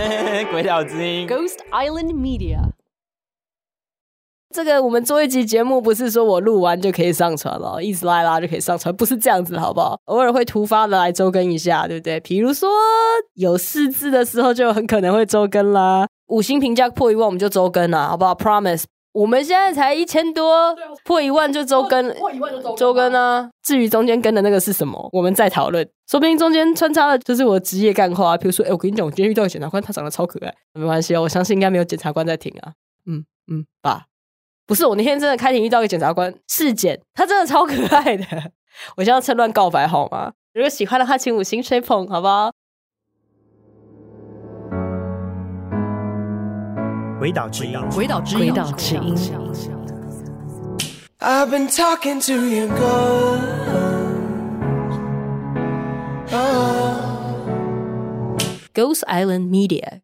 鬼岛之音。Ghost Island Media。这个我们做一集节目，不是说我录完就可以上传了，一直拉一拉就可以上传，不是这样子，好不好？偶尔会突发的来周更一下，对不对？比如说有四字的时候，就很可能会周更啦。五星评价破一万，我们就周更啦，好不好？Promise。我们现在才一千多，破一万就周更，破一万就周周更啊。至于中间跟的那个是什么，我们再讨论。说不定中间穿插的就是我职业干话，比如说，哎、我跟你讲，我今天遇到个检察官，他长得超可爱，没关系哦，我相信应该没有检察官在听啊。嗯嗯，吧。不是，我那天真的开庭遇到一个检察官，是检，他真的超可爱的。我现在趁乱告白好吗？如果喜欢的话，请五星吹捧，好不好？鬼岛之音，鬼岛之音，鬼岛之音。I've been talking to your ghost. Oh. Ghost Island Media。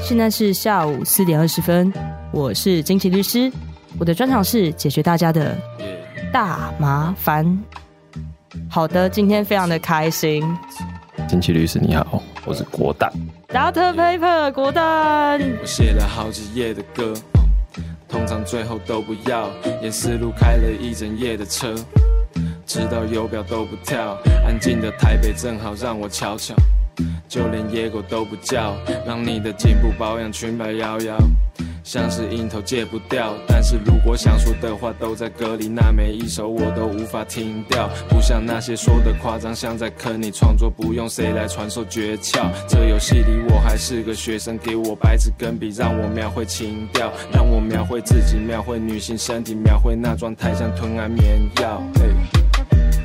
现在是下午四点二十分，我是金奇律师，我的专长是解决大家的大麻烦。好的，今天非常的开心金奇律师你好，我是国蛋。，Dr. Paper 国蛋，我写了好几页的歌，通常最后都不要。沿思路开了一整夜的车，直到油表都不跳。安静的台北正好让我瞧瞧，就连野狗都不叫，让你的颈部保养裙摆摇摇。像是樱头戒不掉，但是如果想说的话都在歌里，那每一首我都无法停掉。不像那些说的夸张，像在坑你创作，不用谁来传授诀窍。这游戏里我还是个学生，给我白纸跟笔，让我描绘情调，让我描绘自己，描绘女性身体，描绘那状态像吞安眠药。嘿，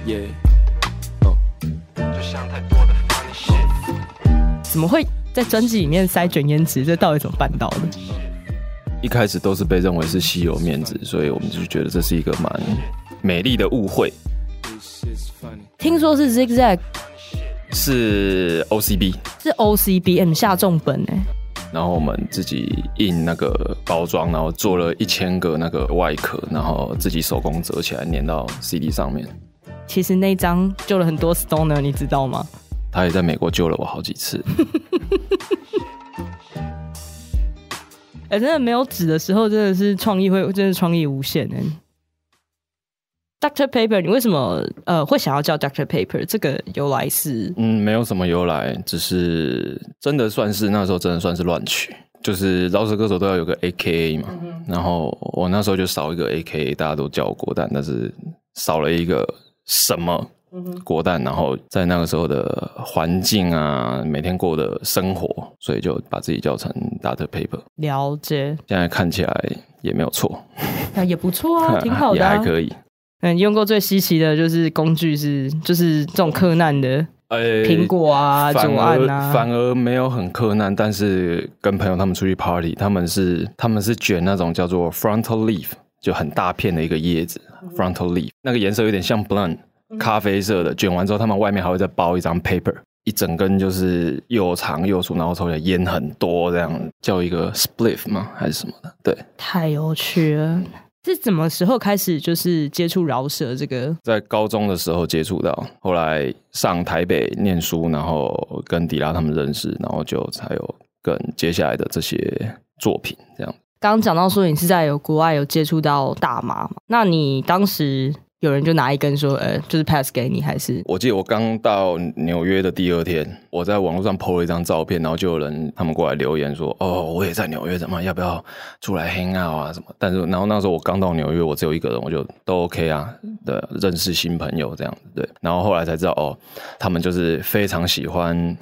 耶，哦，就像太多的 funny shit。怎么会在专辑里面塞卷烟纸？这到底怎么办到的？一开始都是被认为是稀有面子，所以我们就觉得这是一个蛮美丽的误会。听说是 Zigzag，是 OCB。是 OCBM 下重本哎、然后我们自己印那个包装，然后做了一千个那个外壳，然后自己手工折起来粘到 CD 上面。其实那一张救了很多 Stoner，你知道吗？他也在美国救了我好几次。哎、真的没有纸的时候，真的是创意会，真的创意无限哎。Doctor Paper，你为什么呃会想要叫 Doctor Paper？这个由来是嗯，没有什么由来，只是真的算是那时候真的算是乱取，就是饶舌歌手都要有个 A K A 嘛，然后我那时候就少一个 A K A，大家都叫我国蛋，但是少了一个什么国蛋，然后在那个时候的环境啊，每天过的生活，所以就把自己叫成 Data Paper，了解，现在看起来也没有错，那也不错啊，挺好的、啊，也还可以。嗯，用过最稀奇的就是工具是，就是这种克难的呃苹果啊、反左岸啊，反而没有很困难，但是跟朋友他们出去 party，他们是他们是卷那种叫做 frontal leaf，就很大片的一个叶子，frontal leaf，那个颜色有点像 blunt，咖啡色的，卷完之后他们外面还会再包一张 paper，一整根就是又长又粗，然后抽起来烟很多，这样叫一个 spliff 吗？还是什么的？对，太有趣了。是什么时候开始就是接触饶舌这个？在高中的时候接触到，后来上台北念书，然后跟迪拉他们认识，然后就才有跟接下来的这些作品这样。刚刚讲到说你是在有国外有接触到大麻嘛？那你当时有人就拿一根说，呃，就是 pass 给你，还是我记得我刚到纽约的第二天，我在网络上 PO 了一张照片，然后就有人他们过来留言说：“哦，我也在纽约，怎么要不要出来 hang out 啊什么？”但是然后那时候我刚到纽约，我只有一个人，我就都 OK 啊，对，认识新朋友这样子，对。然后后来才知道，哦，他们就是非常喜欢。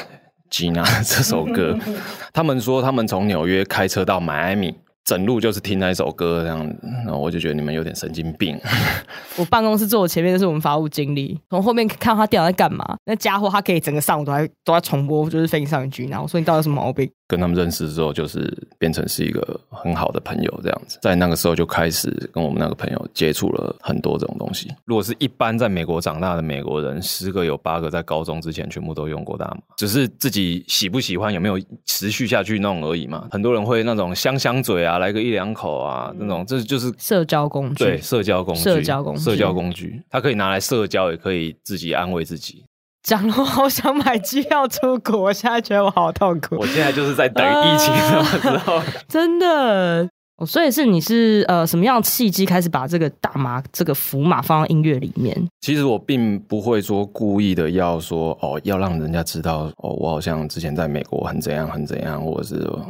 吉娜 这首歌，他们说他们从纽约开车到迈阿密，整路就是听那一首歌这样子，然后我就觉得你们有点神经病。我办公室坐我前面的是我们法务经理，从后面看他电脑在干嘛，那家伙他可以整个上午都在都在重播，就是飞上一句，然后我说你到底什么毛病？跟他们认识之后，就是变成是一个很好的朋友这样子。在那个时候就开始跟我们那个朋友接触了很多这种东西。如果是一般在美国长大的美国人，十个有八个在高中之前全部都用过大麻，只是自己喜不喜欢、有没有持续下去弄而已嘛。很多人会那种香香嘴啊，来个一两口啊，那种这就是社交工具，对社交工具，社交工具社交工具，它可以拿来社交，也可以自己安慰自己。讲了我好想买机票出国，我现在觉得我好痛苦我，现在就是在等疫情什么时候。真的。哦，所以是你是呃什么样的契机开始把这个大麻这个符码放到音乐里面？其实我并不会说故意的要说哦，要让人家知道哦，我好像之前在美国很怎样很怎样，或者是哦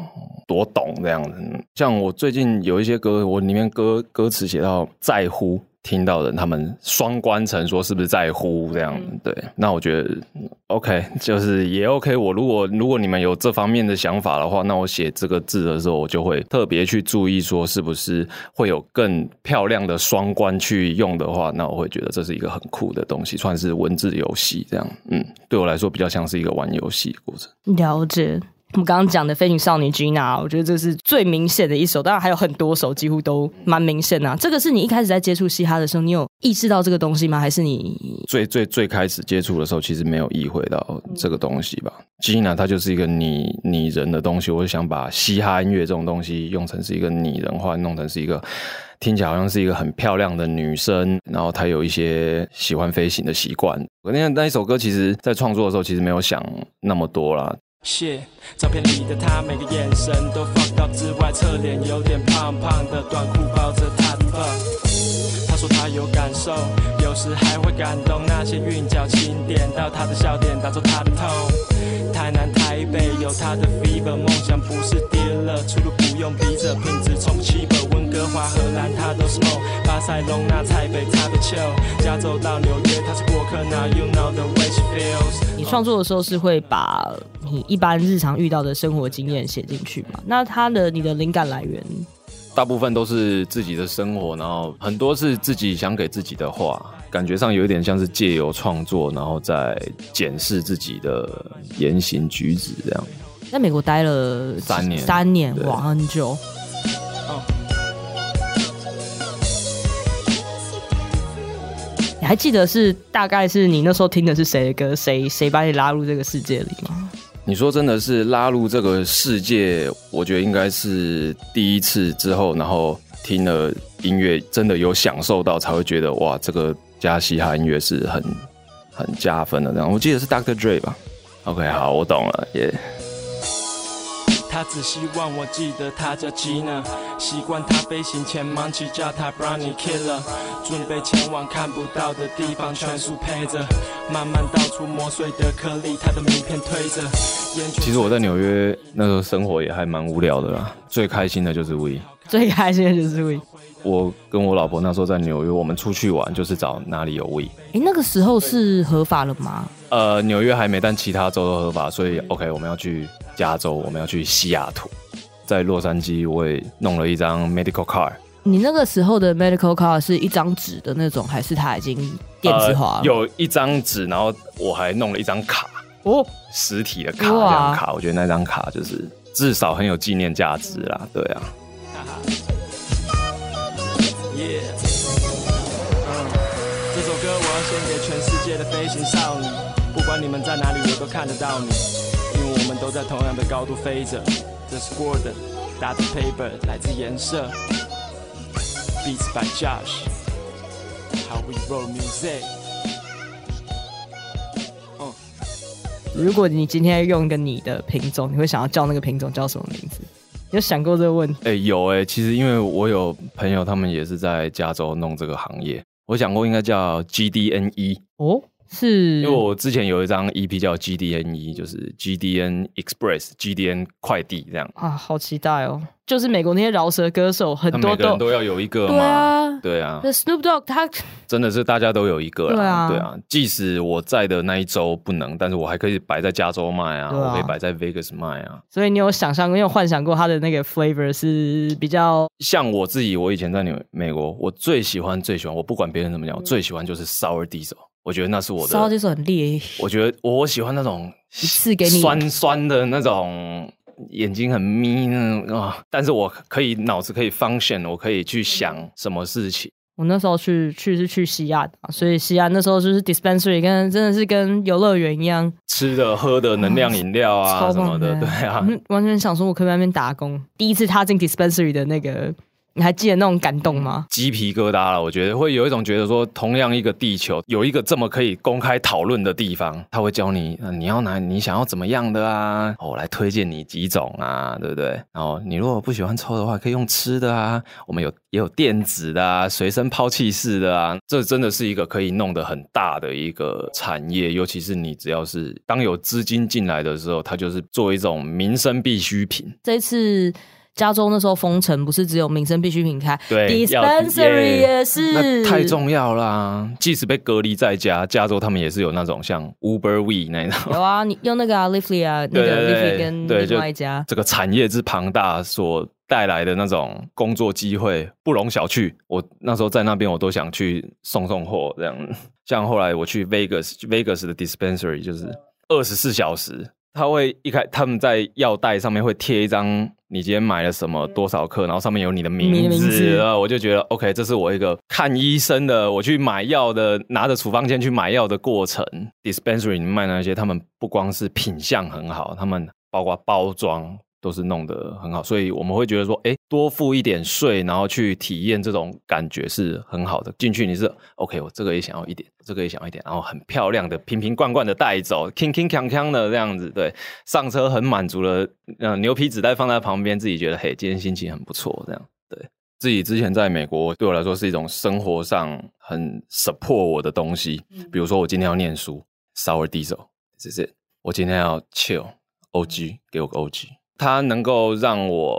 多懂这样子。像我最近有一些歌，我里面歌歌词写到在乎。听到的，他们双关成说是不是在乎这样？对，那我觉得嗯 OK，就是也 OK。我如果如果你们有这方面的想法的话，那我写这个字的时候，我就会特别去注意说是不是会有更漂亮的双关去用的话，那我会觉得这是一个很酷的东西，算是文字游戏这样。嗯，对我来说比较像是一个玩游戏的过程。了解。我们刚刚讲的《飞行少女 Gina》，我觉得这是最明显的一首，当然还有很多首，几乎都蛮明显的、啊。这个是你一开始在接触嘻哈的时候，你有意识到这个东西吗？还是你最最最开始接触的时候，其实没有意会到这个东西吧。Gina 它就是一个拟拟人的东西，我想把嘻哈音乐这种东西用成是一个拟人化，弄成是一个听起来好像是一个很漂亮的女生，然后她有一些喜欢飞行的习惯。我那那一首歌，其实在创作的时候，其实没有想那么多啦。谢，照片里的他每个眼神都放到之外，侧脸有点胖胖的，短裤包着他的 butt。他说他有感受，有时还会感动那些韵脚轻点到他的笑点，打中他的痛。台南、台北有他的 fever，梦想不是跌了出路不用逼着，品质从不起本。温哥华、荷兰他都是梦，巴塞隆纳、台北他被球，加州到纽约他是过客，Now you know the。你创作的时候是会把你一般日常遇到的生活经验写进去吗？那它的你的灵感来源，大部分都是自己的生活，然后很多是自己想给自己的话，感觉上有一点像是借由创作，然后再检视自己的言行举止这样。在美国待了三年三年哇，很久。还记得是大概是你那时候听的是谁的歌？谁谁把你拉入这个世界里吗？你说真的是拉入这个世界，我觉得应该是第一次之后，然后听了音乐，真的有享受到，才会觉得哇，这个加嘻哈音乐是很很加分的。这样，我记得是 Dr. Dre 吧？OK，好，我懂了，耶、他只希望我记得他叫 Gina，习惯他飞行前忙起叫他 Brownie Killer，准备前往看不到的地方，全速配着，慢慢倒出磨碎的颗粒，他的名片推着。其实我在纽约那时候生活也还蛮无聊的啦，最开心的就是 We。最开心的就是 We。我跟我老婆那时候在纽约，我们出去玩就是找哪里有 We。哎，那个时候是合法了吗？呃，纽约还没，但其他州都合法，所以 OK，我们要去加州，我们要去西雅图，在洛杉矶我也弄了一张 medical card，你那个时候的 medical card 是一张纸的那种，还是它已经电子化了？呃有一张纸，然后我还弄了一张卡，哦，实体的卡，这哇张卡，我觉得那张卡就是至少很有纪念价值啦，对啊。Yeah，嗯，这首歌我要献给全世界的飞行少女，不管你们在哪里，我都看得到你，因为我们都在同样的高度飞着。这是 Gordon，打的 paper 来自颜色，Beats by Josh，How we roll music。嗯，如果你今天用一个你的品种，你会想要叫那个品种叫什么名字？你有想过这个问题？哎、有哎、其实因为我有朋友，他们也是在加州弄这个行业，我想过应该叫 GDNE，哦，是。因为我之前有一张 EP 叫 GDNE，就是 GDN Express、GDN 快递这样，啊，好期待哦！就是美国那些饶舌歌手，很多都都要有一个嘛，对啊，对啊，那 Snoop Dogg 他真的是大家都有一个啦，对啊即使我在的那一周不能，但是我还可以摆在加州卖啊，啊我可以摆在 Vegas 卖啊。所以你有想象过，你有幻想过他的那个 flavor 是比较像我自己，我以前在纽美国，我最喜欢最喜欢，我不管别人怎么讲，我最喜欢就是 Sour Diesel，我觉得那是我的，烧就是很烈，我觉得我喜欢那种 一次给你酸酸的那种。眼睛很眯那种啊，但是我可以脑子可以 function，我可以去想什么事情。我那时候去去是去西亚的，所以西亚那时候就是 dispensary 跟真的是跟游乐园一样，吃的喝的能量饮料啊超什么的，棒对啊，嗯完全想说我可以在那边打工。第一次踏进 dispensary 的那个你还记得那种感动吗？鸡皮疙瘩了，我觉得会有一种觉得说，同样一个地球，有一个这么可以公开讨论的地方，他会教你，呃你要拿你想要怎么样的啊，我来推荐你几种啊，对不对？然后你如果不喜欢抽的话，可以用吃的啊，我们有也有电子的啊，随身抛弃式的啊，这真的是一个可以弄得很大的一个产业，尤其是你只要是当有资金进来的时候，它就是作为一种民生必需品。这次加州那时候封城，不是只有民生必需品开对，dispensary 也是，那太重要啦！即使被隔离在家，加州他们也是有那种像 Uber We 那种。有啊，你用那个啊 Leafly 啊，那对个对 Leafly 跟对另外一家，这个产业之庞大所带来的那种工作机会不容小觑。我那时候在那边，我都想去送送货这样。像后来我去 Vegas，Vegas 的 dispensary 就是二十四小时，他会一开他们在药袋上面会贴一张你今天买了什么多少克，然后上面有你的名字我就觉得 OK，这是我一个看医生的，我去买药的，拿着处方笺去买药的过程。dispensary 卖那些，他们不光是品相很好，他们包括包装都是弄得很好，所以我们会觉得说，哎，多付一点税，然后去体验这种感觉是很好的。进去你是 OK，我这个也想要一点，这个也想要一点，然后很漂亮的瓶瓶罐罐的带走，铿铿锵锵的这样子，对，上车很满足了，呃，牛皮纸袋放在旁边，自己觉得嘿，今天心情很不错，这样对。自己之前在美国，对我来说是一种生活上很 support 我的东西。比如说，我今天要念书，sour diesel，这是我今天要 chill，OG 给我个 OG，它能够让我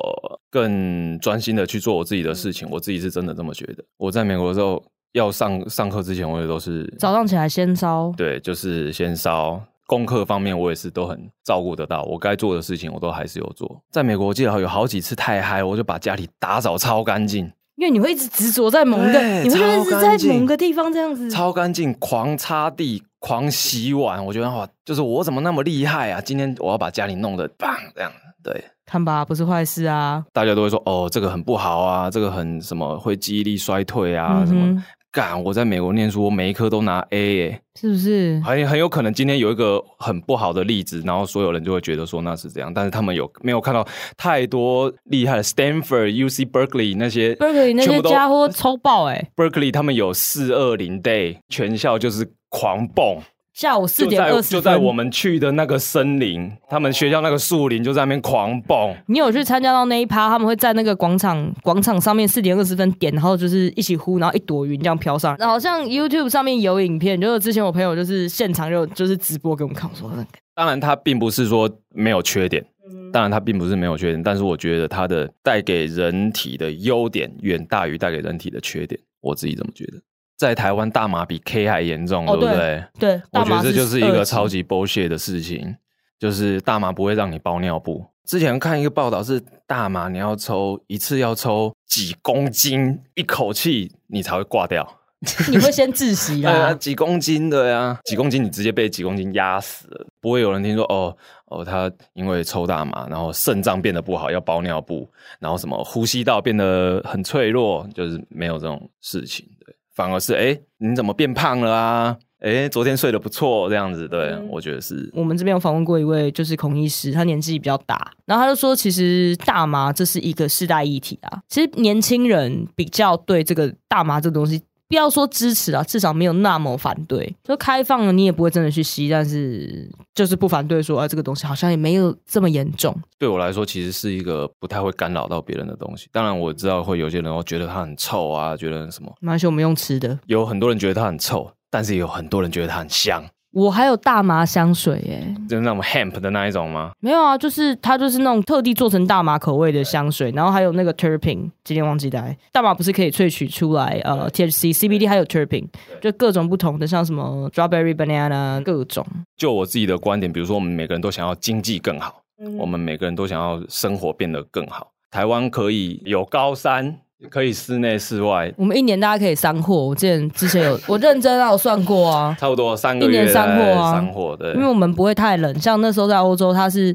更专心的去做我自己的事情。我自己是真的这么觉得。我在美国的时候，要上上课之前，我也都是早上起来先烧，对，就是先烧。功课方面，我也是都很照顾得到，我该做的事情我都还是有做。在美国，我记得有好几次太嗨，我就把家里打扫超干净，因为你会一直执着在某个，你会一直在某个地方这样子，超干净，狂擦地，狂洗碗。我觉得哇，就是我怎么那么厉害啊？今天我要把家里弄得棒这样，对。看吧，不是坏事啊。大家都会说哦，这个很不好啊，这个很什么会记忆力衰退啊，嗯什么哼，干。我在美国念书，我每一科都拿 A 耶，是不是？很很有可能今天有一个很不好的例子，然后所有人就会觉得说那是这样，但是他们有没有看到太多厉害的 Stanford、UC Berkeley 那些 Berkeley 那些全家伙抽爆哎、Berkeley 他们有四二零 day，全校就是狂蹦。下午四就在点二十就在我们去的那个森林，他们学校那个树林就在那边狂蹦。你有去参加到那一趴？他们会在那个广场广场上面四点二十分点，然后就是一起呼，然后一朵云这样飘上。然后好像 YouTube 上面有影片，就是之前我朋友就是现场就就是直播给我们看，我说当然，他并不是说没有缺点，嗯当然他并不是没有缺点，但是我觉得他的带给人体的优点远大于带给人体的缺点，我自己这么觉得。在台湾，大麻比 K 还严重，哦对不对？对，我觉得这就是一个超级 bullshit 的事情，就是大麻不会让你包尿布。之前看一个报道是大麻你要抽一次要抽几公斤，一口气你才会挂掉。你会先窒息 对啊，啦。几公斤的呀，几公斤你直接被几公斤压死了，不会有人听说哦哦，他因为抽大麻，然后肾脏变得不好，要包尿布，然后什么呼吸道变得很脆弱，就是没有这种事情，对，反而是哎，你怎么变胖了啊？哎，昨天睡得不错，这样子，对、嗯我觉得是我们这边有访问过一位就是孔医师，他年纪比较大，然后他就说，其实大麻这是一个世代议题啊。其实年轻人比较对这个大麻这个东西，不要说支持啊，至少没有那么反对。就开放了，你也不会真的去吸，但是就是不反对说，啊，这个东西好像也没有这么严重。对我来说，其实是一个不太会干扰到别人的东西。当然，我知道会有些人会觉得它很臭啊，觉得什么，没关系，我们用吃的。有很多人觉得它很臭，但是也有很多人觉得它很香。我还有大麻香水耶，就是那种 hemp 的那一种吗？没有啊，就是它就是那种特地做成大麻口味的香水，然后还有那个 terpene，今天忘记带。大麻不是可以萃取出来呃 THC、CBD 还有 terpene，就各种不同的，像什么 strawberry banana 各种。就我自己的观点，比如说我们每个人都想要经济更好，我们每个人都想要生活变得更好。台湾可以有高山，可以室内室外，我们一年大家可以三货，我之前之前有我认真啊，我算过啊，差不多三个一年月三货啊三货对因为我们不会太冷，像那时候在欧洲，它是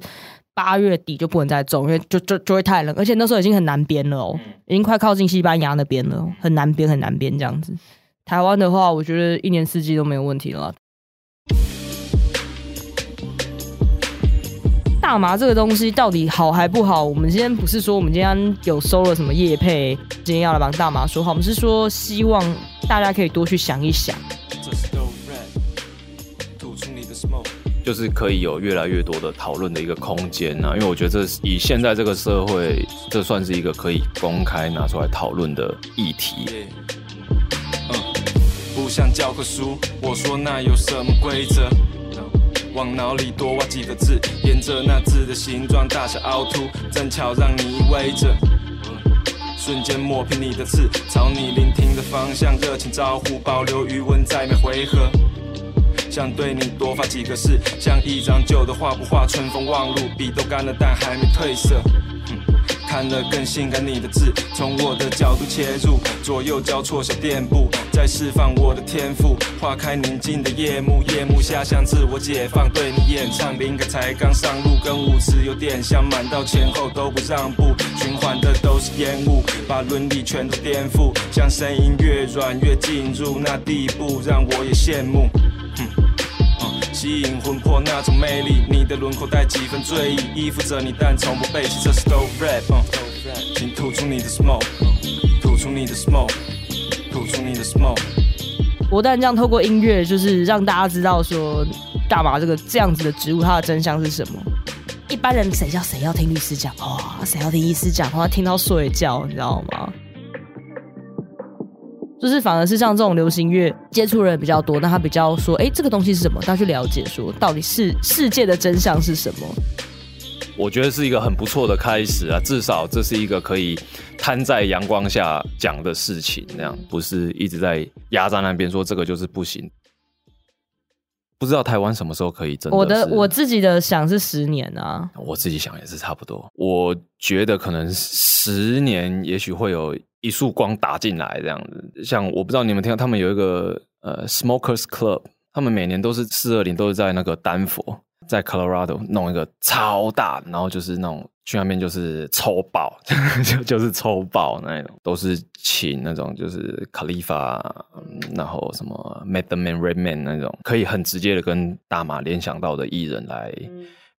八月底就不能再种，因为就就就会太冷，而且那时候已经很南边了哦，已经快靠近西班牙那边了哦，很南边很南边这样子。台湾的话，我觉得一年四季都没有问题了大大麻这个东西到底好还不好？我们今天不是说我们今天有收了什么叶配，今天要来帮大麻说话，我们是说希望大家可以多去想一想。就是可以有越来越多的讨论的一个空间啊，因为我觉得这以现在这个社会，这算是一个可以公开拿出来讨论的议题。Yeah 嗯，不像教科书，我说那有什么规则？往脑里多挖几个字，沿着那字的形状、大小凹凸，正巧让你依偎着。瞬间抹平你的刺，朝你聆听的方向热情招呼，保留余温在每回合。想对你多发几个誓，像一张旧的画不画春风望路，笔都干了但还没褪色。看了更性感你的字，从我的角度切入，左右交错小垫步，在释放我的天赋。划开宁静的夜幕，夜幕下像自我解放，对你演唱，灵感才刚上路，跟舞池有点像，满到前后都不让步，循环的都是烟雾，把伦理全都颠覆，像声音越软越进入那地步，让我也羡慕。吸引魂魄那种魅力，你的轮廓带几分醉意，依附着你但从不背弃。这是 Dope Rap，、请吐出你的 smoke，吐出你的 smoke，吐出你的 smoke。我但这样透过音乐，就是让大家知道说大麻这个这样子的植物，它的真相是什么。一般人谁叫谁要听律师讲话，谁要听医师讲话，听到睡觉，你知道吗？就是反而是像这种流行乐接触人比较多，那他比较说，哎、这个东西是什么？他去了解说，到底是世界的真相是什么？我觉得是一个很不错的开始啊，至少这是一个可以摊在阳光下讲的事情，那样不是一直在压在那边说这个就是不行。不知道台湾什么时候可以真的我的我自己的想是十年啊，我自己想也是差不多。我觉得可能十年，也许会有一束光打进来这样子。像我不知道你们听到，他们有一个呃 Smokers Club，他们每年都是四二零，都是在那个丹佛，在 Colorado 弄一个超大，然后就是那种去那边就是抽爆，就就是抽爆那种，都是请那种就是 Khalifa，然后什么 Method Man、Redman 那种，可以很直接的跟大马联想到的艺人来。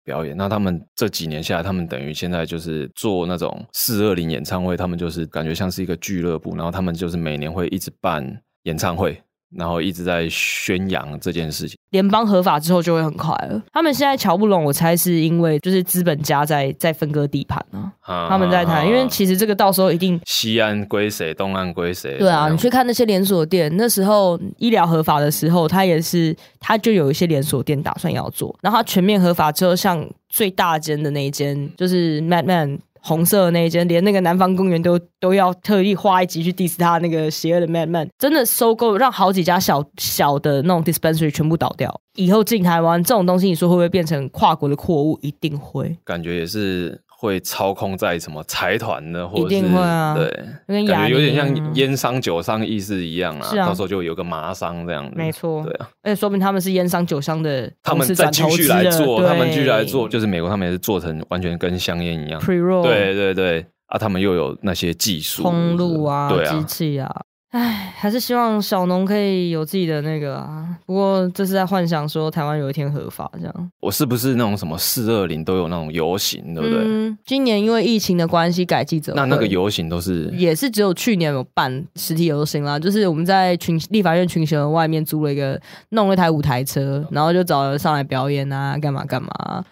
表演，那他们这几年下来，他们等于现在就是做那种四二零演唱会，他们就是感觉像是一个俱乐部，然后他们就是每年会一直办演唱会，然后一直在宣扬这件事情。联邦合法之后就会很快了。他们现在瞧不拢，我猜是因为就是资本家在在分割地盘啊，啊他们在谈，因为其实这个到时候一定。西岸归谁，东岸归谁？对啊，你去看那些连锁店，那时候医疗合法的时候，它也是，它就有一些连锁店打算要做。然后它全面合法之后，像最大间的那一间，就是 Madman 红色的那一间，连那个南方公园都都要特意花一集去 diss 他那个邪恶的 Madman，真的收购让好几家小小的那种 dispensary 全部倒掉。以后进台湾这种东西，你说会不会变成跨国的货物？一定会。感觉也是会操控在什么财团的，或者是一定会啊对，跟感觉有点像烟商酒商意思一样啊，是啊到时候就有个麻商这样子，没错对啊，而且说明他们是烟商酒商的他们再继续来做，他们继续来做，就是美国他们也是做成完全跟香烟一样，pre roll 对对对啊，他们又有那些技术通路啊机，器啊。唉，还是希望小农可以有自己的那个啊。不过这是在幻想说台湾有一天合法这样，我是不是那种什么四二零都有那种游行，对不对？嗯，今年因为疫情的关系改记者，那那个游行都是也是只有去年有办实体游行啦，就是我们在群立法院群雄外面租了一个弄了一台舞台车，然后就找人上来表演啊，干嘛干嘛。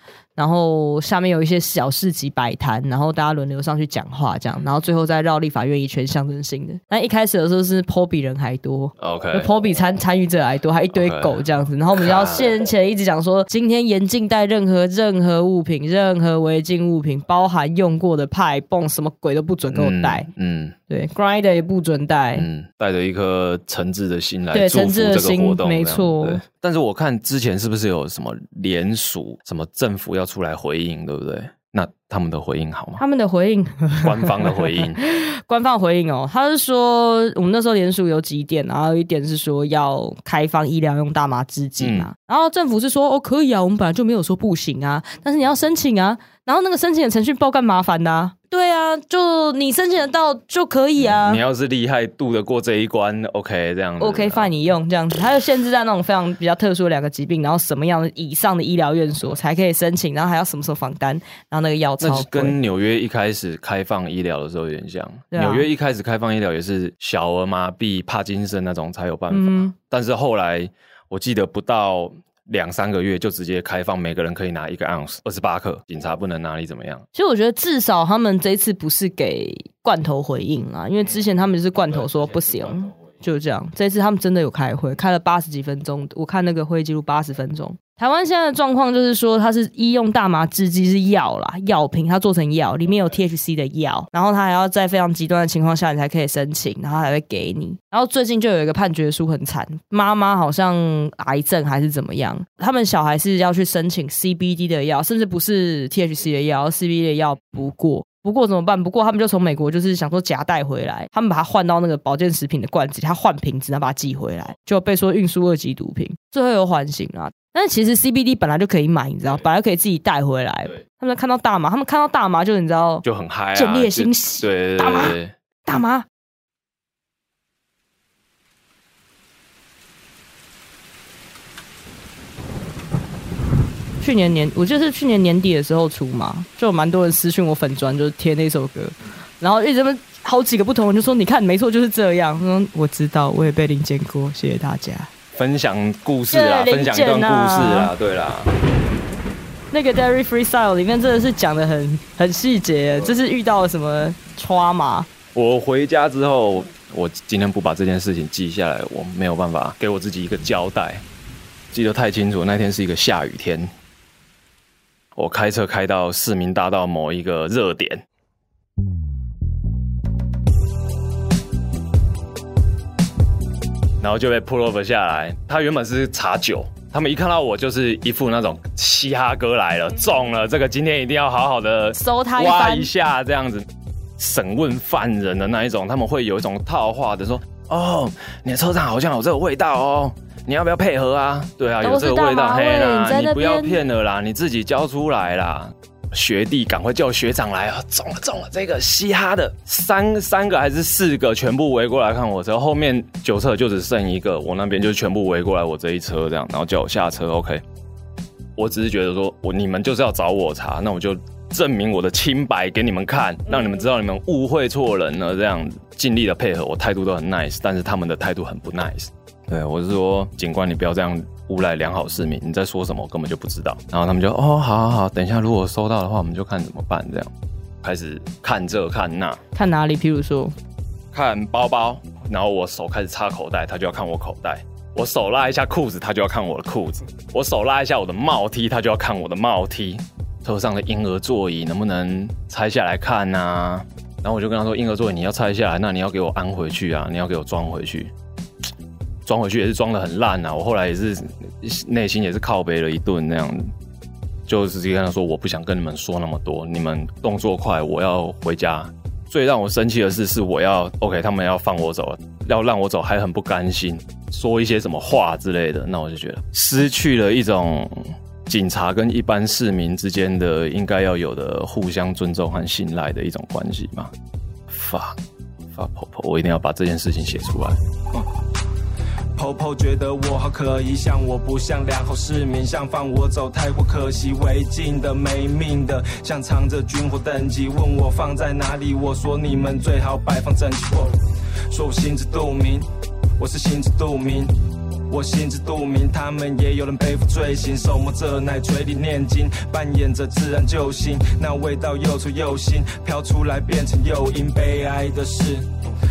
然后下面有一些小市集摆摊，然后大家轮流上去讲话，这样，然后最后再绕立法院一圈象征性的。那一开始的时候是 PO 比人还多，OK，PO 比参参与者还多，还一堆狗这样子。然后我们要先前一直讲说，今天严禁带任何任何物品，任何违禁物品，包含用过的派泵，什么鬼都不准给我带。嗯对，grinder 也不准带。嗯，带着一颗诚挚的心来对祝福这个活动，没错对但是我看之前是不是有什么联署，什么政府要出来回应，对不对？那他们的回应好吗？他们的回应，官方的回应，官方回应哦，他是说我们那时候联署有几点，然后一点是说要开放医疗用大麻制剂嘛，然后政府是说哦可以啊，我们本来就没有说不行啊，但是你要申请啊，然后那个申请的程序爆干麻烦的。对啊，就你申请得到就可以啊。你要是厉害，渡得过这一关，OK，这样子。OK，放你用这样子。它就限制在那种非常比较特殊的两个疾病，然后什么样的以上的医疗院所才可以申请，然后还要什么时候访单，然后那个药超跟纽约一开始开放医疗的时候有点像。纽约一开始开放医疗也是小儿麻痹、帕金森那种才有办法，但是后来我记得不到。两三个月就直接开放，每个人可以拿一个 ounce，二十八克，警察不能拿你怎么样？其实我觉得至少他们这一次不是给罐头回应啊，因为之前他们就是罐头说不行，就这样。这次他们真的有开会，开了八十几分钟，我看那个会议记录八十分钟。台湾现在的状况就是说，它是医用大麻制剂是药啦，药品它做成药，里面有 THC 的药，然后它还要在非常极端的情况下你才可以申请，然后还会给你。然后最近就有一个判决书很惨，妈妈好像癌症还是怎么样，他们小孩是要去申请 CBD 的药，甚至不是 THC 的药，CBD 的药不过，不过怎么办？不过他们就从美国就是想说夹带回来，他们把它换到那个保健食品的罐子，他换瓶子，然后把它寄回来，就被说运输二级毒品，最后有缓刑啊。但是其实 CBD 本来就可以买，你知道，本来可以自己带回来。他们看到大麻，他们看到大麻就你知道就很嗨，见猎心喜。对大麻，大麻。去年年，我记得是去年年底的时候出嘛，就有蛮多人私讯我粉砖，就是贴那首歌，然后一直好几个不同人就说：“你看，没错，就是这样。”说我知道，我也被领见过，谢谢大家。分享故事啊，分享一段故事啊，对啦。那个 Dairy Freestyle 里面真的是讲的很很细节，就是遇到了什么 trauma？我回家之后，我今天不把这件事情记下来，我没有办法给我自己一个交代。记得太清楚，那天是一个下雨天，我开车开到市民大道某一个热点。然后就被 pull over 下来。他原本是查酒，他们一看到我就是一副那种嘻哈哥来了，中了这个今天一定要好好的搜他挖一下这样子，审问犯人的那一种，他们会有一种套话的说：“哦，你的车上好像有这个味道哦，你要不要配合啊？”对啊，有这个味道，嘿啦，你不要骗了啦，你自己交出来啦。学弟，赶快叫学长来啊！中了中了，这个嘻哈的三三个还是四个，全部围过来看我车。后面九车就只剩一个，我那边就全部围过来我这一车这样，然后叫我下车。OK，我只是觉得说，我你们就是要找我查，那我就证明我的清白给你们看，让你们知道你们误会错人了。这样子尽力的配合，我态度都很 nice，但是他们的态度很不 nice。对我是说，警官你不要这样。诬赖良好市民，你在说什么？我根本就不知道。然后他们就哦，好好好，等一下如果收到的话，我们就看怎么办。这样开始看这看那，看哪里？譬如说，看包包，然后我手开始插口袋，他就要看我口袋；我手拉一下裤子，他就要看我的裤子；我手拉一下我的帽 T，他就要看我的帽 T。车上的婴儿座椅能不能拆下来看呢？然后我就跟他说，婴儿座椅你要拆下来，那你要给我安回去啊，你要给我装回去。装回去也是装的很烂呐，我后来也是内心也是靠背了一顿那样子，就直接跟他说我不想跟你们说那么多，你们动作快，我要回家。最让我生气的是，是我要 OK，他们要放我走，要让我走还很不甘心，说一些什么话之类的，那我就觉得失去了一种警察跟一般市民之间的应该要有的互相尊重和信赖的一种关系嘛。发发婆婆，我一定要把这件事情写出来。婆婆觉得我好可疑，像我不像良好市民，像放我走太过可惜，违禁的没命的，像藏着军火等级，问我放在哪里，我说你们最好摆放整齐。说我心知肚明，我是心知肚明，我心知肚明，他们也有人背负罪行，手摸着奶嘴里念经，扮演着自然救星，那味道又臭又腥，飘出来变成诱因，悲哀的是。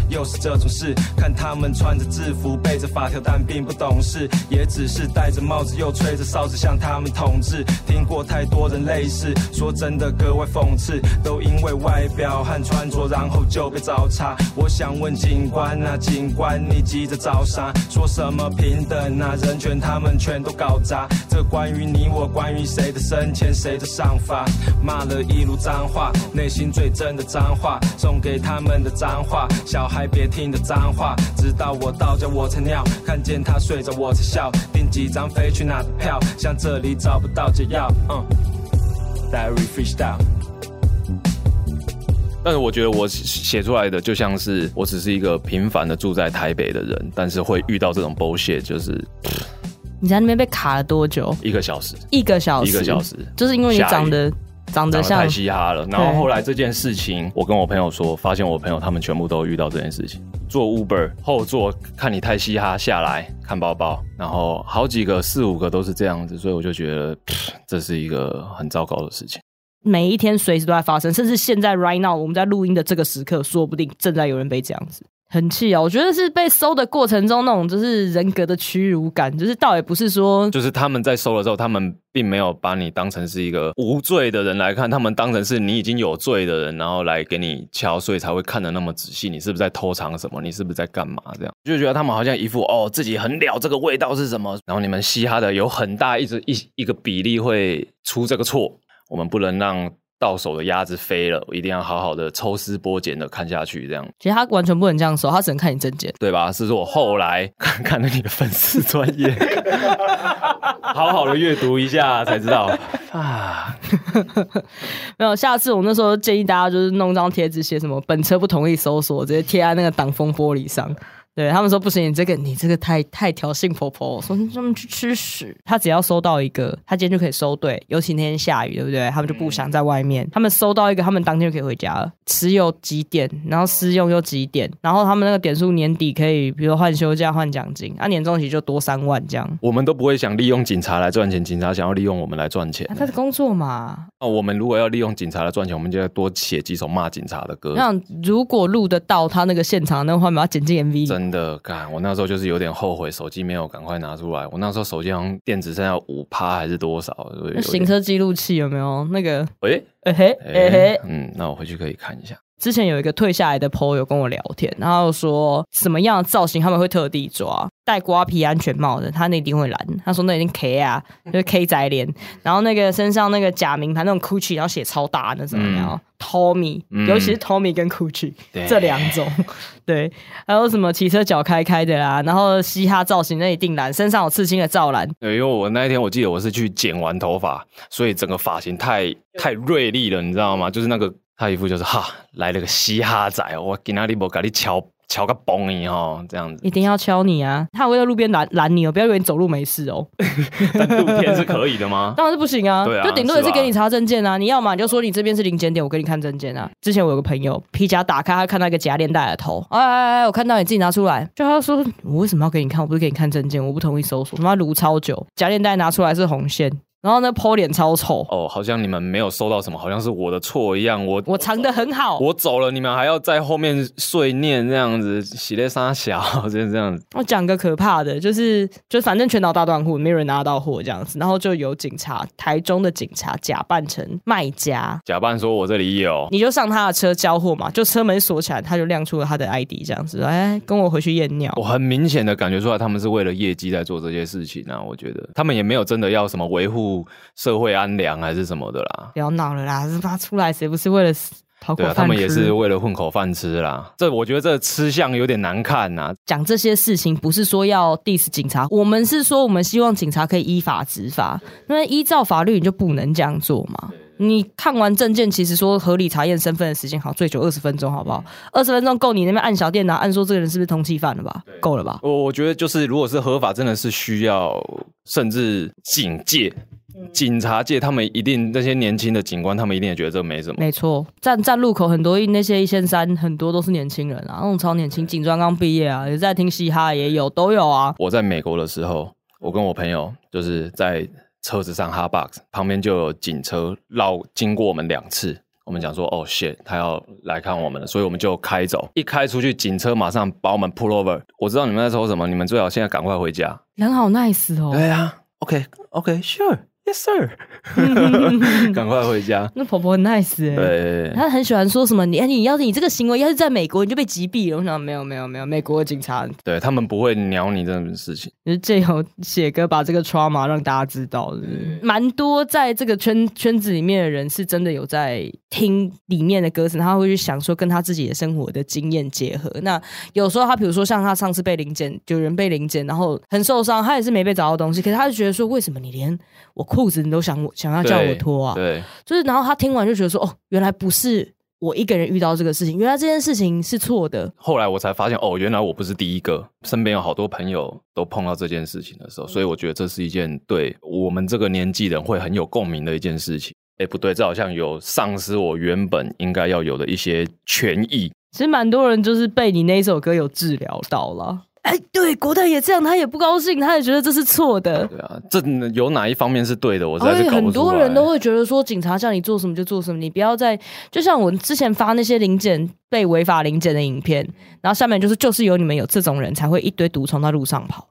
又是这种事，看他们穿着制服，背着发条，但并不懂事，也只是戴着帽子，又吹着哨子，向他们统治。听过太多人类似，说真的格外讽刺，都因为外表和穿着，然后就被找茬。我想问警官啊，警官，你急着找啥？说什么平等啊，人权他们全都搞砸。这关于你我，关于谁的生前，谁的上法，骂了一路脏话，内心最真的脏话，送给他们的脏话。小孩别听的脏话，直到我到家我才尿，看见他睡着我才笑，订几张飞去哪的票，像这里找不到解药。嗯，Diary Freestyle。但是我觉得我写出来的就像是我只是一个平凡的住在台北的人，但是会遇到这种 bullshit，就是你在那边被卡了多久？一个小时，一个小时，一个小时，就是因为你长得长得像太嘻哈了。然后后来这件事情，我跟我朋友说，发现我朋友他们全部都遇到这件事情。坐 Uber 后座看你太嘻哈下来看包包，然后好几个四五个都是这样子，所以我就觉得这是一个很糟糕的事情。每一天随时都在发生，甚至现在 right now 我们在录音的这个时刻，说不定正在有人被这样子，很气啊！我觉得是被搜的过程中那种就是人格的屈辱感，就是倒也不是说，就是他们在搜的时候，他们并没有把你当成是一个无罪的人来看，他们当成是你已经有罪的人，然后来给你敲，所以才会看得那么仔细。你是不是在偷藏什么？你是不是在干嘛？这样就觉得他们好像一副哦自己很了这个味道是什么，然后你们嘻哈的有很大一直一一个比例会出这个错，我们不能让。到手的鸭子飞了，我一定要好好的抽丝剥茧的看下去，这样。其实他完全不能这样说，他只能看你证件，对吧？是说我后来 看看了你的粉丝专业，好好的阅读一下才知道啊。没有，下次我那时候建议大家就是弄张贴纸，写什么“本车不同意搜索”，直接贴在那个挡风玻璃上。对他们说不行，你这个你这个太太挑衅婆婆，说他们去吃屎。他只要收到一个，他今天就可以收队。尤其那天下雨，对不对？他们就不想在外面。他们收到一个，他们当天就可以回家了。持有几点，然后私用又几点，然后他们那个点数年底可以，比如换休假、换奖金，啊，年终期就多三万这样。我们都不会想利用警察来赚钱，警察想要利用我们来赚钱。他的工作嘛。哦，我们如果要利用警察来赚钱，我们就要多写几首骂警察的歌。那如果录得到他那个现场那个画面，要剪进 MV。真的干我。那时候就是有点后悔，手机没有赶快拿出来。我那时候手机好像电池剩下五趴还是多少？那行车记录器有没有那个？喂，哎嘿，哎嘿，嗯，那我回去可以看一下。之前有一个退下来的朋友跟我聊天，然后说什么样的造型他们会特地抓，戴瓜皮安全帽的，他那一定会蓝。他说那一定 K 啊，就是 K 仔脸，然后那个身上那个假名牌那种 Gucci，然后写超大那种，然后 Tommy，尤其是 Tommy 跟 Gucci 这两种，对，还有什么骑车脚开开的啦，然后嘻哈造型那一定蓝，身上有刺青的照蓝。对，因为我那一天我记得我是去剪完头发，所以整个发型太太锐利了，你知道吗？就是那个。他一副就是哈来了个嘻哈仔，我今哪里不给你敲敲个崩你哦，这样子一定要敲你啊！他会在路边拦拦你哦，不要以为你走路没事哦。但路边是可以的吗？当然是不行啊！对啊，就顶多也是给你查证件啊。你要嘛你就说你这边是零检点，我给你看证件啊。之前我有个朋友皮夹打开，他看到一个夹链带的头，哎哎哎，我看到你自己拿出来，就他说我为什么要给你看？我不是给你看证件，我不同意搜索。他妈撸超久，夹链带拿出来是红线。然后呢剖脸超丑哦，好像你们没有收到什么，好像是我的错一样。我我藏的很好，我走了，你们还要在后面碎念这样子，喜列沙小就是这样子。我讲个可怕的，就是就反正全岛大断货，没有人拿到货这样子，然后就有警察，台中的警察假扮成卖家，假扮说我这里有，你就上他的车交货嘛，就车门锁起来，他就亮出了他的 ID 这样子，哎，跟我回去验尿。我很明显的感觉出来，他们是为了业绩在做这些事情啊。我觉得他们也没有真的要什么维护。社会安良还是什么的啦？不要闹了啦！他出来谁不是为了讨口饭吃？他们也是为了混口饭吃啦。这我觉得这吃相有点难看呐。讲这些事情不是说要 diss 警察，我们是说我们希望警察可以依法执法。因为依照法律你就不能这样做嘛。你看完证件，其实说合理查验身份的时间好最久二十分钟，好不好？二十分钟够你那边按小电脑按说这个人是不是通缉犯了吧？够了吧？我我觉得就是如果是合法，真的是需要甚至警戒。警察界他们一定那些年轻的警官，他们一定也觉得这没什么。没错，站站路口很多那些一线三很多都是年轻人啊，那种超年轻，警专刚毕业啊，也在听嘻哈，也有都有啊。我在美国的时候，我跟我朋友就是在车子上哈 box 旁边就有警车绕经过我们两次，我们讲说哦 shit，他要来看我们了，所以我们就开走，一开出去，警车马上把我们 pull over。我知道你们在说什么，你们最好现在赶快回家。人好 nice 哦。对啊，OK OK sure。Yes sir，赶快回家。那婆婆很 nice 哎、对，她很喜欢说什么？你哎你要是你这个行为要是在美国，你就被击毙了。我想没有没有没有，美国的警察对他们不会鸟你这种事情。就是借由写歌把这个 trauma 让大家知道的，蛮多在这个圈圈子里面的人是真的有在听里面的歌词，他会去想说跟他自己的生活的经验结合。那有时候他比如说像他上次被临检，有人被临检，然后很受伤，他也是没被找到东西，可是他就觉得说，为什么你连我裤子你都想我想要叫我脱啊？对，就是然后他听完就觉得说，哦，原来不是我一个人遇到这个事情，原来这件事情是错的。后来我才发现，哦，原来我不是第一个，身边有好多朋友都碰到这件事情的时候，所以我觉得这是一件对我们这个年纪人会很有共鸣的一件事情。哎，不对，这好像有丧失我原本应该要有的一些权益。其实蛮多人就是被你那一首歌有治疗到了。哎，对，国泰也这样，他也不高兴，他也觉得这是错的。对啊，这有哪一方面是对的？我实在是搞不出来。很多人都会觉得说，警察叫你做什么就做什么，你不要再就像我之前发那些零检被违法零检的影片，然后下面就是就是有你们有这种人才会一堆毒虫在路上跑。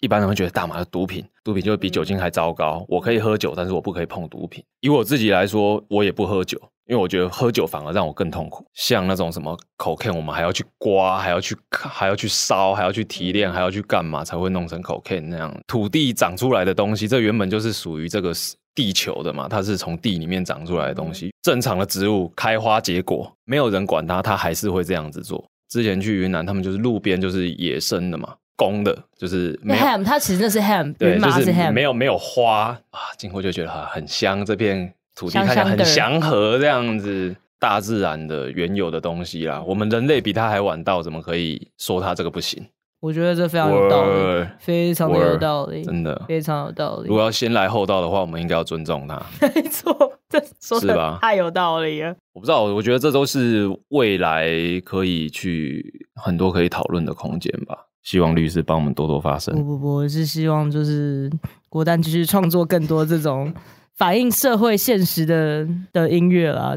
一般人会觉得大麻是毒品，毒品就会比酒精还糟糕。我可以喝酒，但是我不可以碰毒品。以我自己来说，我也不喝酒，因为我觉得喝酒反而让我更痛苦。像那种什么口 K，我们还要去刮，还要去还要去烧，还要去提炼，还要去干嘛才会弄成口 K 那样？土地长出来的东西，这原本就是属于这个地球的嘛，它是从地里面长出来的东西。正常的植物开花结果，没有人管它，它还是会这样子做。之前去云南，他们就是路边就是野生的嘛。公的，就是没 ham，它其实那是 ham，对，就是 ham，没有没有花啊，经过就觉得哈很香，这片土地看起来很祥和，这样子，大自然的原有的东西啦。我们人类比它还晚到，怎么可以说它这个不行？我觉得这非常有道理，非常的有道理，真的非常有道理。如果要先来后到的话，我们应该要尊重它。没错，这说是吧？太有道理了。我不知道，我觉得这都是未来可以去很多可以讨论的空间吧。希望律师帮我们多多发声。不不不，我是希望就是国丹继续创作更多这种反映社会现实的的音乐啦。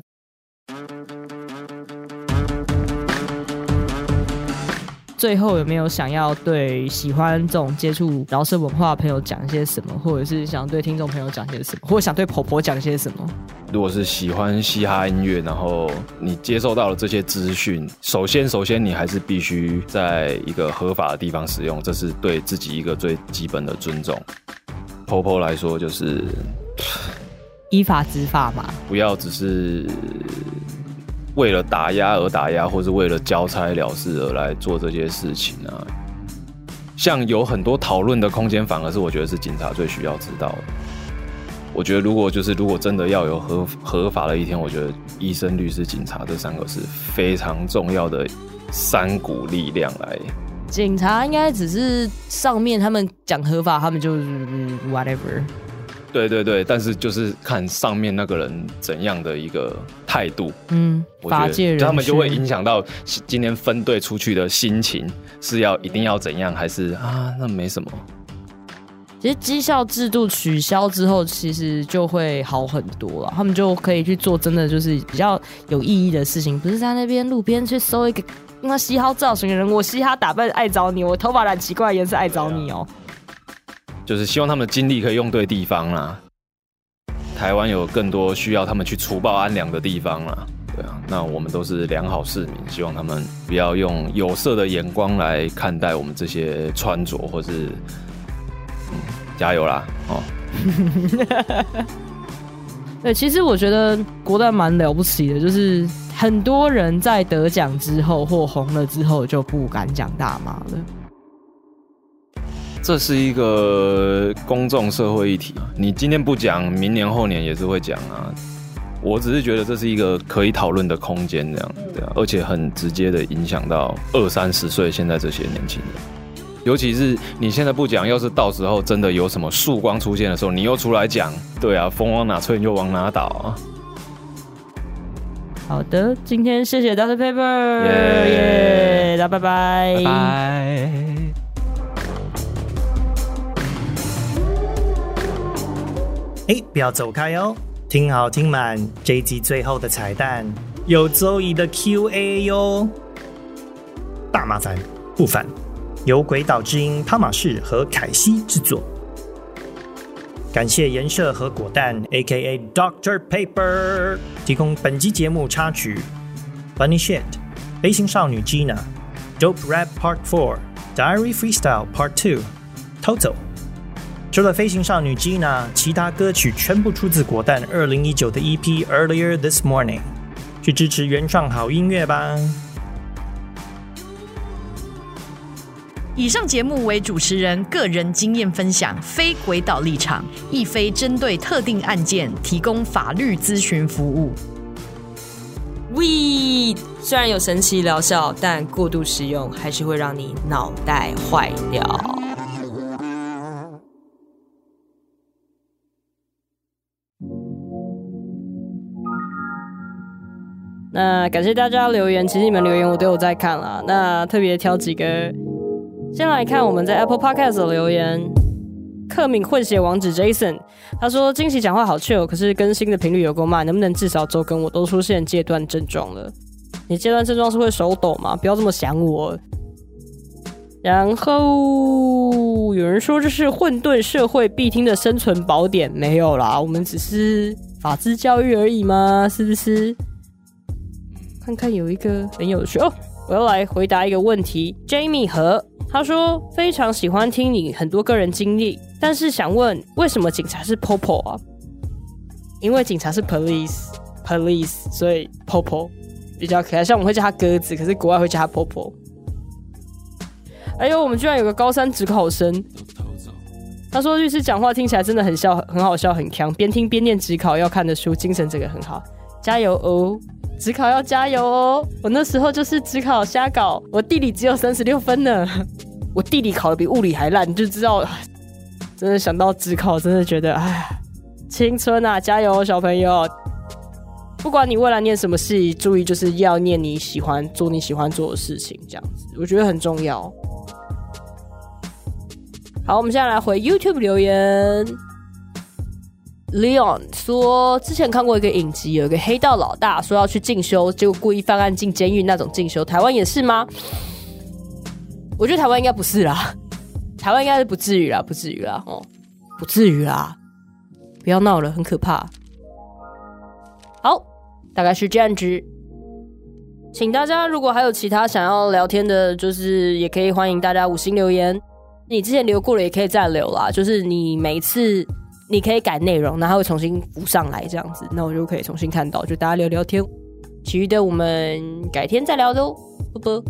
最后有没有想要对喜欢这种接触饶舌文化的朋友讲一些什么，或者是想对听众朋友讲些什么，或者想对婆婆讲些什么？如果是喜欢嘻哈音乐，然后你接受到了这些资讯，首先，首先你还是必须在一个合法的地方使用，这是对自己一个最基本的尊重。婆婆来说，就是依法执法嘛，不要只是。为了打压而打压，或是为了交差了事而来做这些事情啊，像有很多讨论的空间，反而是我觉得是警察最需要知道的。我觉得如果就是如果真的要有合合法的一天，我觉得医生、律师、警察这三个是非常重要的三股力量来。警察应该只是上面他们讲合法，他们就是 whatever。对对对，但是就是看上面那个人怎样的一个态度，嗯，法界人，他们就会影响到今天分队出去的心情，是要一定要怎样，还是啊，那没什么。其实绩效制度取消之后，其实就会好很多了，他们就可以去做真的就是比较有意义的事情，不是在那边路边去搜一个那嘻哈造型的人，我嘻哈打扮爱找你，我头发染奇怪颜色爱找你哦。就是希望他们的精力可以用对地方啦。台湾有更多需要他们去除暴安良的地方啦。对啊，那我们都是良好市民，希望他们不要用有色的眼光来看待我们这些穿着，或是嗯，加油啦！哦，对，其实我觉得国代蛮了不起的，就是很多人在得奖之后或红了之后就不敢讲大妈了。这是一个公众社会议题，你今天不讲，明年后年也是会讲啊。我只是觉得这是一个可以讨论的空间，这样对啊，而且很直接的影响到二三十岁现在这些年轻人，尤其是你现在不讲，要是到时候真的有什么曙光出现的时候，你又出来讲，对啊，风往哪吹你就往哪倒啊。好的，今天谢谢 Doctor Paper，耶，大家拜拜，拜。哎，不要走开哦！听好听满，这一集最后的彩蛋有周怡的 Q&A 哟。大麻烦不烦，由鬼岛之音汤马士和凯西制作。感谢颜社和果蛋 （A.K.A. Doctor Paper） 提供本集节目插曲。Funny Shit、飞行少女 Gina、Dope Rap Part Four、Diary Freestyle Part Two、偷走。除了飞行少女 Gina，其他歌曲全部出自果蛋二零一九的 EP Earlier This Morning。去支持原创好音乐吧！以上节目为主持人个人经验分享，非轨道立场，亦非针对特定案件提供法律咨询服务。We 虽然有神奇疗效，但过度使用还是会让你脑袋坏掉。那感谢大家留言，其实你们留言我都有在看啦。那特别挑几个，先来看我们在 Apple Podcast 的留言。克敏混血王子 Jason 他说：“惊喜讲话好 chill，可是更新的频率有够慢，能不能至少周更？我都出现戒断症状了。你戒断症状是会手抖吗？不要这么想我。”然后有人说这是混沌社会必听的生存宝典，没有啦，我们只是法治教育而已嘛，是不是？看看有一个很有趣哦，我要来回答一个问题。Jamie 和他说非常喜欢听你很多个人经历，但是想问为什么警察是 Popo 啊？因为警察是 Police Police，所以 Popo 比较可爱。像我们会叫他鸽子，可是国外会叫他 Popo。哎呦，我们居然有个高三职考生，他说律师讲话听起来真的很笑，很好笑，很强。边听边念职考要看的书，精神这个很好，加油哦！职考要加油哦！我那时候就是职考瞎搞，我地理只有三十六分呢，我地理考的比物理还烂，你就知道，真的想到职考，真的觉得哎，青春啊，加油，小朋友！不管你未来念什么系，注意就是要念你喜欢做你喜欢做的事情，这样子我觉得很重要。好，我们现在来回 YouTube 留言。Leon 说，之前看过一个影集，有一个黑道老大说要去进修，结果故意犯案进监狱那种进修，台湾也是吗？我觉得台湾应该不是啦，台湾应该是不至于啦，不至于啦，哦，不至于啦，不要闹了，很可怕。好，大概是这样子。请大家如果还有其他想要聊天的，就是也可以欢迎大家五星留言。你之前留过了，也可以再留啦。就是你每一次你可以改内容，然后会重新补上来这样子，那我就可以重新看到，就大家聊聊天。其余的我们改天再聊喽，啵啵。